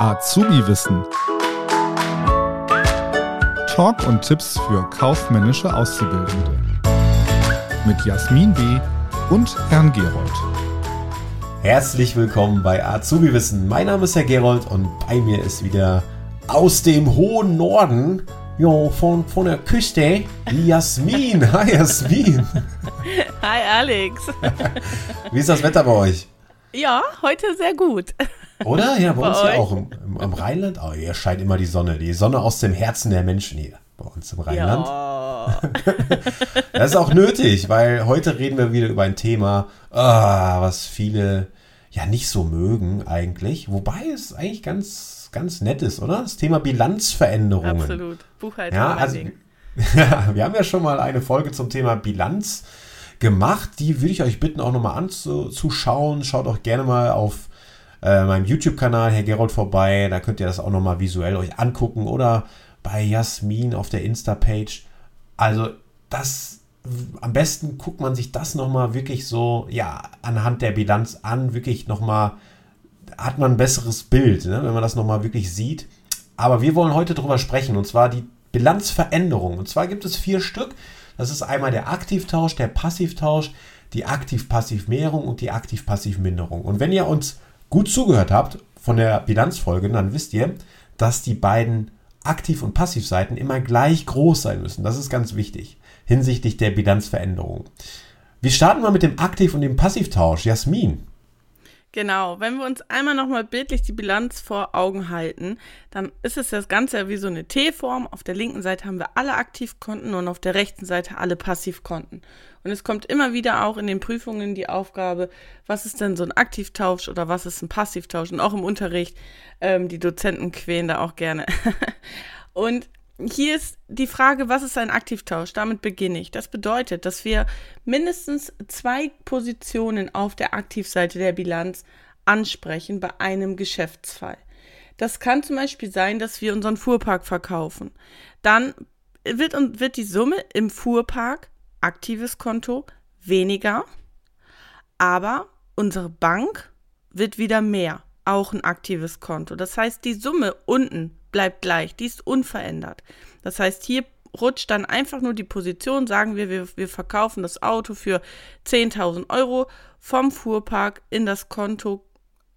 Azubi-Wissen. Talk und Tipps für kaufmännische Auszubildende. Mit Jasmin B. und Herrn Gerold. Herzlich willkommen bei Azubi Wissen. Mein Name ist Herr Gerold und bei mir ist wieder aus dem hohen Norden, jo, von, von der Küste, die Jasmin. Hi Jasmin. Hi Alex. Wie ist das Wetter bei euch? Ja, heute sehr gut. Oder? Ja, bei, Bei uns ja auch im, im, am Rheinland. Oh, hier scheint immer die Sonne. Die Sonne aus dem Herzen der Menschen hier. Bei uns im Rheinland. Ja. Das ist auch nötig, weil heute reden wir wieder über ein Thema, ah, was viele ja nicht so mögen eigentlich. Wobei es eigentlich ganz, ganz nett ist, oder? Das Thema Bilanzveränderungen. Absolut. Buchhaltung. Ja, also, ja, wir haben ja schon mal eine Folge zum Thema Bilanz gemacht. Die würde ich euch bitten, auch nochmal anzuschauen. Schaut auch gerne mal auf äh, meinem YouTube-Kanal, Herr Gerold, vorbei. Da könnt ihr das auch nochmal visuell euch angucken. Oder bei Jasmin auf der Insta-Page. Also, das am besten guckt man sich das nochmal wirklich so, ja, anhand der Bilanz an, wirklich nochmal, hat man ein besseres Bild, ne, wenn man das nochmal wirklich sieht. Aber wir wollen heute darüber sprechen, und zwar die Bilanzveränderung. Und zwar gibt es vier Stück. Das ist einmal der Aktivtausch, der Passivtausch, die Aktiv-Passiv-Mehrung und die Aktiv-Passiv-Minderung. Und wenn ihr uns gut zugehört habt von der Bilanzfolge, dann wisst ihr, dass die beiden Aktiv- und Passivseiten immer gleich groß sein müssen. Das ist ganz wichtig hinsichtlich der Bilanzveränderung. Wir starten mal mit dem Aktiv- und dem Passivtausch. Jasmin. Genau, wenn wir uns einmal nochmal bildlich die Bilanz vor Augen halten, dann ist es das Ganze ja wie so eine T-Form. Auf der linken Seite haben wir alle Aktivkonten und auf der rechten Seite alle Passivkonten. Und es kommt immer wieder auch in den Prüfungen die Aufgabe, was ist denn so ein Aktivtausch oder was ist ein Passivtausch? Und auch im Unterricht, ähm, die Dozenten quälen da auch gerne. und hier ist die Frage, was ist ein Aktivtausch? Damit beginne ich. Das bedeutet, dass wir mindestens zwei Positionen auf der Aktivseite der Bilanz ansprechen bei einem Geschäftsfall. Das kann zum Beispiel sein, dass wir unseren Fuhrpark verkaufen. Dann wird, wird die Summe im Fuhrpark, aktives Konto, weniger, aber unsere Bank wird wieder mehr, auch ein aktives Konto. Das heißt, die Summe unten bleibt gleich, die ist unverändert. Das heißt, hier rutscht dann einfach nur die Position, sagen wir, wir, wir verkaufen das Auto für 10.000 Euro vom Fuhrpark in das Konto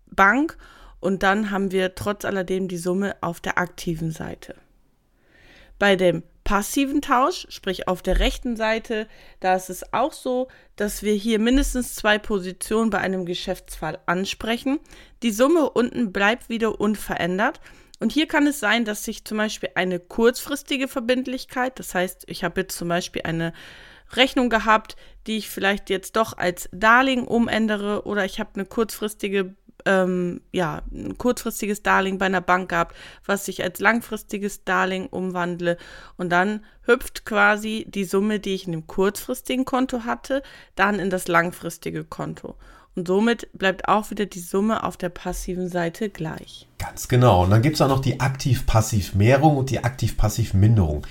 Bank und dann haben wir trotz alledem die Summe auf der aktiven Seite. Bei dem passiven Tausch, sprich auf der rechten Seite, da ist es auch so, dass wir hier mindestens zwei Positionen bei einem Geschäftsfall ansprechen. Die Summe unten bleibt wieder unverändert. Und hier kann es sein, dass sich zum Beispiel eine kurzfristige Verbindlichkeit, das heißt, ich habe jetzt zum Beispiel eine Rechnung gehabt, die ich vielleicht jetzt doch als Darlehen umändere oder ich habe eine kurzfristige ähm, ja, ein kurzfristiges Darlehen bei einer Bank gehabt, was ich als langfristiges Darlehen umwandle. Und dann hüpft quasi die Summe, die ich in dem kurzfristigen Konto hatte, dann in das langfristige Konto. Und somit bleibt auch wieder die Summe auf der passiven Seite gleich. Ganz genau. Und dann gibt es auch noch die Aktiv-Passiv-Mehrung und die Aktiv-Passiv-Minderung.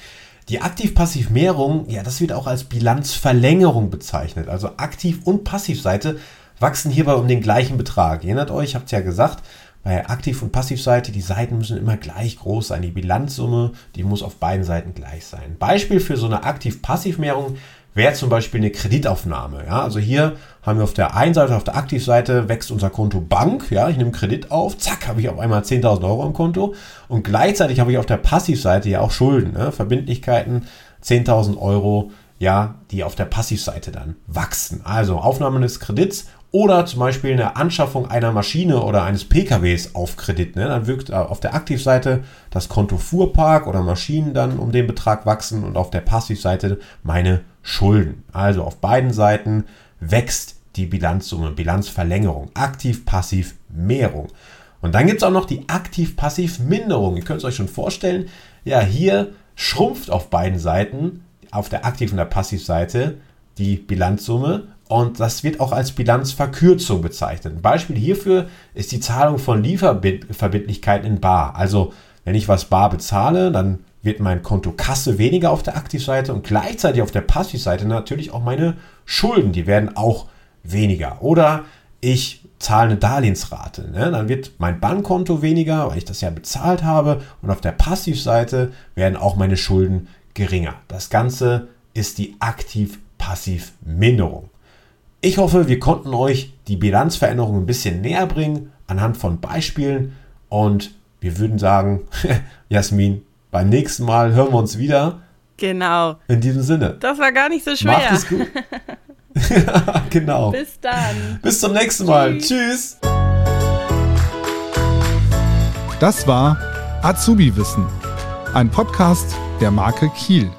Die Aktiv-Passiv-Mehrung, ja, das wird auch als Bilanzverlängerung bezeichnet. Also Aktiv- und Passivseite wachsen hierbei um den gleichen Betrag. Ihr erinnert euch, ich habe es ja gesagt, bei Aktiv- und Passivseite, die Seiten müssen immer gleich groß sein. Die Bilanzsumme, die muss auf beiden Seiten gleich sein. Beispiel für so eine Aktiv-Passiv-Mehrung wäre zum Beispiel eine Kreditaufnahme. Ja, also hier haben wir auf der einen Seite, auf der Aktivseite wächst unser Konto Bank. Ja, ich nehme Kredit auf, zack, habe ich auf einmal 10.000 Euro im Konto. Und gleichzeitig habe ich auf der Passivseite ja auch Schulden, ne? Verbindlichkeiten, 10.000 Euro, ja, die auf der Passivseite dann wachsen. Also Aufnahme des Kredits oder zum Beispiel eine Anschaffung einer Maschine oder eines PKWs auf Kredit. Ne? Dann wirkt auf der Aktivseite das Konto Fuhrpark oder Maschinen dann um den Betrag wachsen und auf der Passivseite meine Schulden. Also auf beiden Seiten wächst die Bilanzsumme, Bilanzverlängerung, aktiv, passiv, Mehrung. Und dann gibt es auch noch die aktiv-passiv-Minderung. Ihr könnt es euch schon vorstellen, ja, hier schrumpft auf beiden Seiten, auf der Aktiv- und der Passivseite, die Bilanzsumme und das wird auch als Bilanzverkürzung bezeichnet. Ein Beispiel hierfür ist die Zahlung von Lieferverbindlichkeiten in Bar. Also wenn ich was bar bezahle, dann wird mein Konto Kasse weniger auf der Aktivseite und gleichzeitig auf der Passivseite natürlich auch meine Schulden, die werden auch weniger. Oder ich zahle eine Darlehensrate. Ne? Dann wird mein Bankkonto weniger, weil ich das ja bezahlt habe. Und auf der Passivseite werden auch meine Schulden geringer. Das Ganze ist die Aktiv-Passiv-Minderung. Ich hoffe, wir konnten euch die Bilanzveränderung ein bisschen näher bringen anhand von Beispielen. Und wir würden sagen, Jasmin, beim nächsten Mal hören wir uns wieder. Genau. In diesem Sinne. Das war gar nicht so schwer. Macht es gut. genau. Bis dann. Bis zum nächsten Mal. Tschüss. Das war Azubi Wissen, ein Podcast der Marke Kiel.